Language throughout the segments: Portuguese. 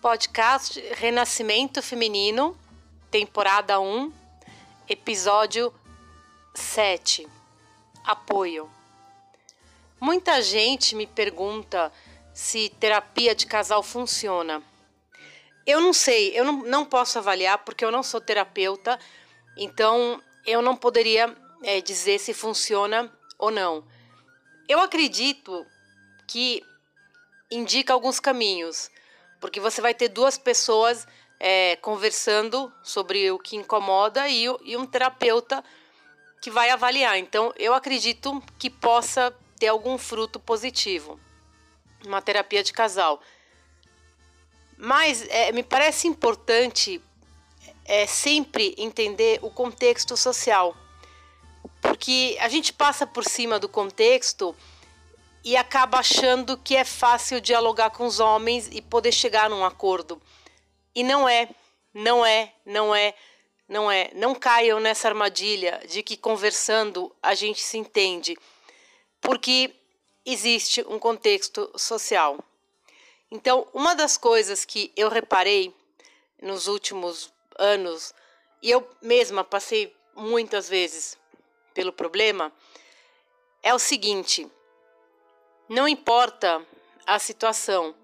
Podcast Renascimento Feminino, temporada 1, episódio 7. Apoio. Muita gente me pergunta se terapia de casal funciona. Eu não sei, eu não, não posso avaliar porque eu não sou terapeuta, então eu não poderia é, dizer se funciona ou não. Eu acredito que indica alguns caminhos, porque você vai ter duas pessoas é, conversando sobre o que incomoda e, e um terapeuta que vai avaliar. Então, eu acredito que possa ter algum fruto positivo, uma terapia de casal. Mas é, me parece importante é, sempre entender o contexto social, porque a gente passa por cima do contexto e acaba achando que é fácil dialogar com os homens e poder chegar num acordo. E não é, não é, não é, não é. Não caiam nessa armadilha de que conversando a gente se entende, porque existe um contexto social. Então, uma das coisas que eu reparei nos últimos anos, e eu mesma passei muitas vezes pelo problema, é o seguinte: não importa a situação,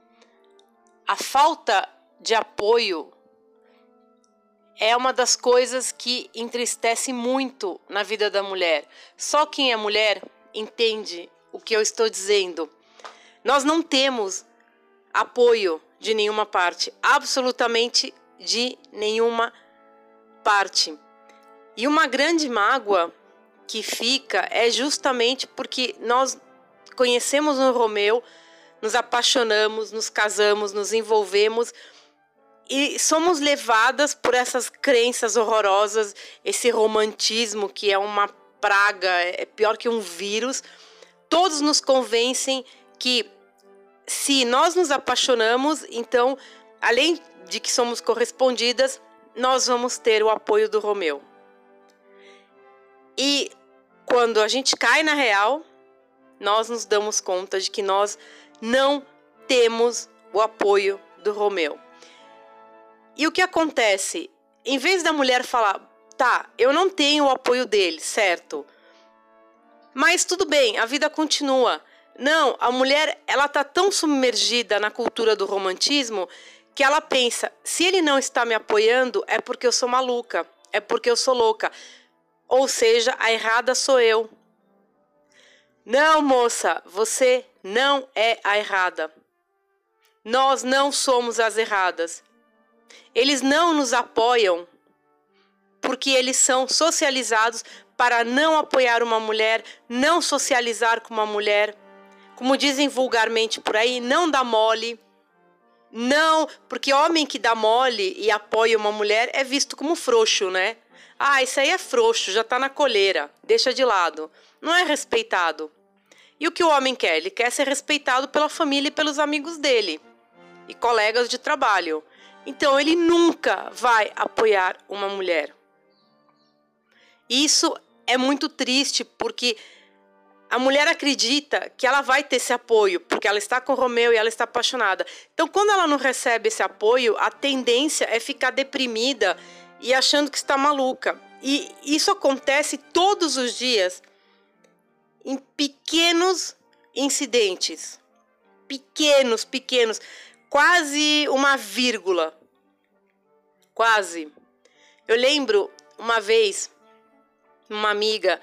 a falta de apoio é uma das coisas que entristece muito na vida da mulher. Só quem é mulher entende o que eu estou dizendo. Nós não temos apoio de nenhuma parte, absolutamente de nenhuma parte. E uma grande mágoa que fica é justamente porque nós conhecemos um Romeu, nos apaixonamos, nos casamos, nos envolvemos e somos levadas por essas crenças horrorosas, esse romantismo que é uma praga, é pior que um vírus. Todos nos convencem que se nós nos apaixonamos, então, além de que somos correspondidas, nós vamos ter o apoio do Romeu. E quando a gente cai na real, nós nos damos conta de que nós não temos o apoio do Romeu. E o que acontece? Em vez da mulher falar, tá, eu não tenho o apoio dele, certo? Mas tudo bem, a vida continua. Não, a mulher, ela tá tão submergida na cultura do romantismo que ela pensa, se ele não está me apoiando é porque eu sou maluca, é porque eu sou louca. Ou seja, a errada sou eu. Não, moça, você não é a errada. Nós não somos as erradas. Eles não nos apoiam porque eles são socializados para não apoiar uma mulher, não socializar com uma mulher. Como dizem vulgarmente por aí, não dá mole. Não, porque homem que dá mole e apoia uma mulher é visto como frouxo, né? Ah, isso aí é frouxo, já tá na coleira, deixa de lado. Não é respeitado. E o que o homem quer? Ele quer ser respeitado pela família e pelos amigos dele e colegas de trabalho. Então ele nunca vai apoiar uma mulher. Isso é muito triste porque a mulher acredita que ela vai ter esse apoio, porque ela está com o Romeu e ela está apaixonada. Então, quando ela não recebe esse apoio, a tendência é ficar deprimida e achando que está maluca. E isso acontece todos os dias em pequenos incidentes. Pequenos, pequenos. Quase uma vírgula. Quase. Eu lembro uma vez, uma amiga,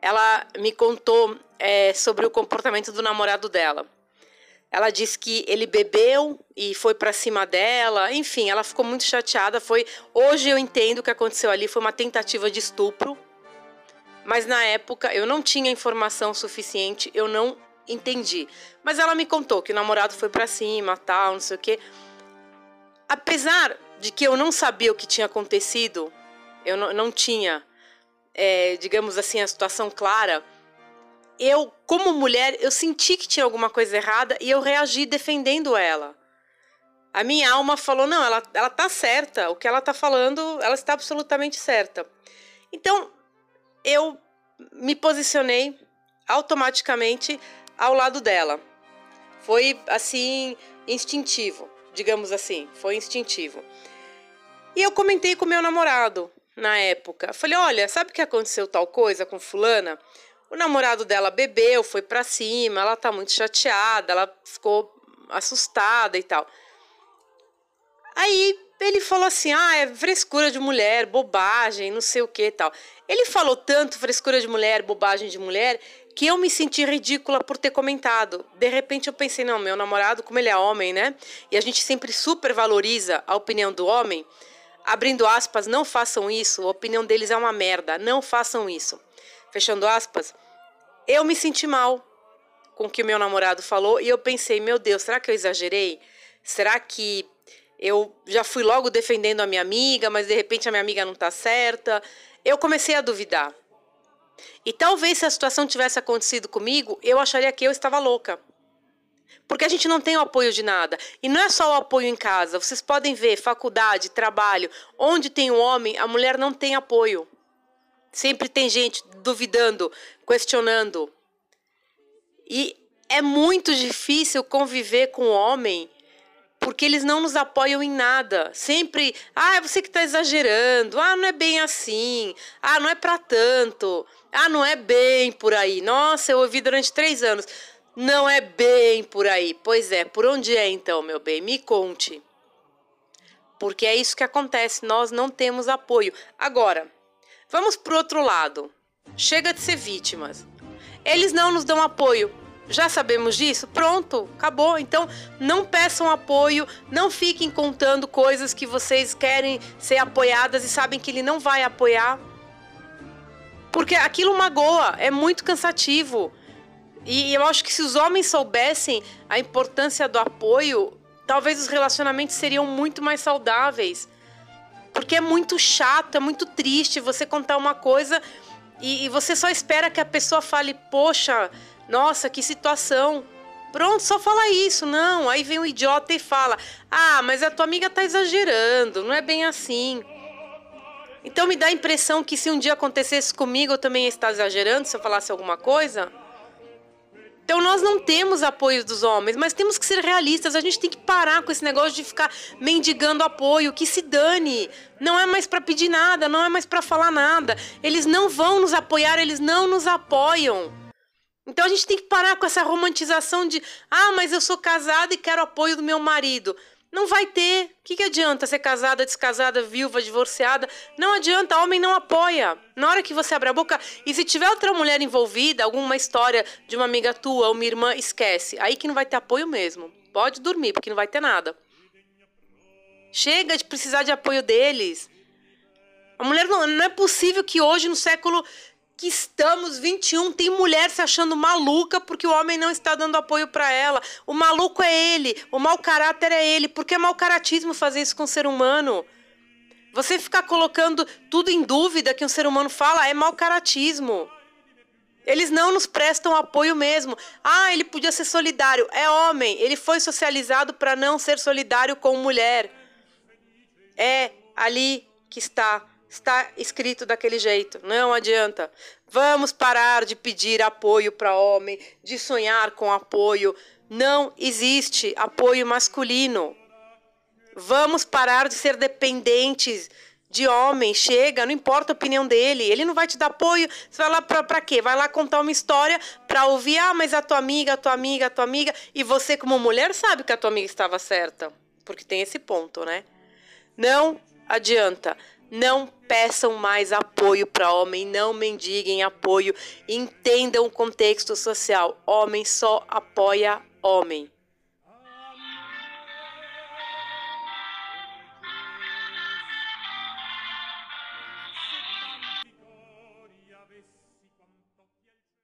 ela me contou é, sobre o comportamento do namorado dela. Ela disse que ele bebeu e foi para cima dela. Enfim, ela ficou muito chateada. Foi hoje eu entendo o que aconteceu ali. Foi uma tentativa de estupro. Mas na época eu não tinha informação suficiente. Eu não entendi. Mas ela me contou que o namorado foi para cima, tal, não sei o quê. Apesar de que eu não sabia o que tinha acontecido, eu não, não tinha, é, digamos assim, a situação clara eu, como mulher, eu senti que tinha alguma coisa errada e eu reagi defendendo ela. A minha alma falou: não, ela, ela tá certa, o que ela tá falando, ela está absolutamente certa. Então, eu me posicionei automaticamente ao lado dela. Foi assim, instintivo. digamos assim, foi instintivo. E eu comentei com meu namorado na época. Falei: "Olha, sabe que aconteceu tal coisa com fulana? O namorado dela bebeu, foi para cima, ela tá muito chateada, ela ficou assustada e tal". Aí ele falou assim: "Ah, é frescura de mulher, bobagem, não sei o que, tal". Ele falou tanto frescura de mulher, bobagem de mulher, que eu me senti ridícula por ter comentado. De repente eu pensei, não, meu namorado, como ele é homem, né? E a gente sempre super valoriza a opinião do homem. Abrindo aspas, não façam isso, a opinião deles é uma merda, não façam isso. Fechando aspas, eu me senti mal com o que o meu namorado falou e eu pensei, meu Deus, será que eu exagerei? Será que eu já fui logo defendendo a minha amiga, mas de repente a minha amiga não está certa? Eu comecei a duvidar. E talvez se a situação tivesse acontecido comigo, eu acharia que eu estava louca. Porque a gente não tem o apoio de nada. E não é só o apoio em casa. Vocês podem ver, faculdade, trabalho, onde tem um homem, a mulher não tem apoio. Sempre tem gente duvidando, questionando. E é muito difícil conviver com um homem porque eles não nos apoiam em nada. Sempre, ah, é você que está exagerando. Ah, não é bem assim. Ah, não é para tanto. Ah, não é bem por aí. Nossa, eu ouvi durante três anos. Não é bem por aí. Pois é, por onde é então, meu bem? Me conte. Porque é isso que acontece, nós não temos apoio. Agora, vamos pro outro lado. Chega de ser vítimas. Eles não nos dão apoio. Já sabemos disso? Pronto, acabou. Então, não peçam apoio, não fiquem contando coisas que vocês querem ser apoiadas e sabem que ele não vai apoiar. Porque aquilo magoa, é muito cansativo. E eu acho que se os homens soubessem a importância do apoio, talvez os relacionamentos seriam muito mais saudáveis. Porque é muito chato, é muito triste você contar uma coisa e, e você só espera que a pessoa fale: Poxa, nossa, que situação. Pronto, só fala isso. Não, aí vem o idiota e fala: Ah, mas a tua amiga tá exagerando, não é bem assim. Então me dá a impressão que se um dia acontecesse comigo, eu também ia estar exagerando se eu falasse alguma coisa. Nós não temos apoio dos homens, mas temos que ser realistas. A gente tem que parar com esse negócio de ficar mendigando apoio, que se dane. Não é mais para pedir nada, não é mais para falar nada. Eles não vão nos apoiar, eles não nos apoiam. Então a gente tem que parar com essa romantização de, ah, mas eu sou casada e quero apoio do meu marido. Não vai ter. O que, que adianta ser casada, descasada, viúva, divorciada? Não adianta, homem não apoia. Na hora que você abre a boca. E se tiver outra mulher envolvida, alguma história de uma amiga tua uma irmã, esquece. Aí que não vai ter apoio mesmo. Pode dormir, porque não vai ter nada. Chega de precisar de apoio deles. A mulher não, não é possível que hoje, no século que estamos 21, tem mulher se achando maluca porque o homem não está dando apoio para ela. O maluco é ele, o mau caráter é ele. Porque é mau caratismo fazer isso com o ser humano. Você ficar colocando tudo em dúvida que um ser humano fala é mau caratismo. Eles não nos prestam apoio mesmo. Ah, ele podia ser solidário. É homem. Ele foi socializado para não ser solidário com mulher. É ali que está está escrito daquele jeito. Não adianta. Vamos parar de pedir apoio para homem, de sonhar com apoio. Não existe apoio masculino. Vamos parar de ser dependentes de homem. Chega, não importa a opinião dele. Ele não vai te dar apoio. Você vai lá para quê? Vai lá contar uma história para ouvir. Ah, mas a tua amiga, a tua amiga, a tua amiga. E você, como mulher, sabe que a tua amiga estava certa. Porque tem esse ponto, né? Não adianta. Não peçam mais apoio para homem, não mendiguem apoio, entendam o contexto social. Homem só apoia homem.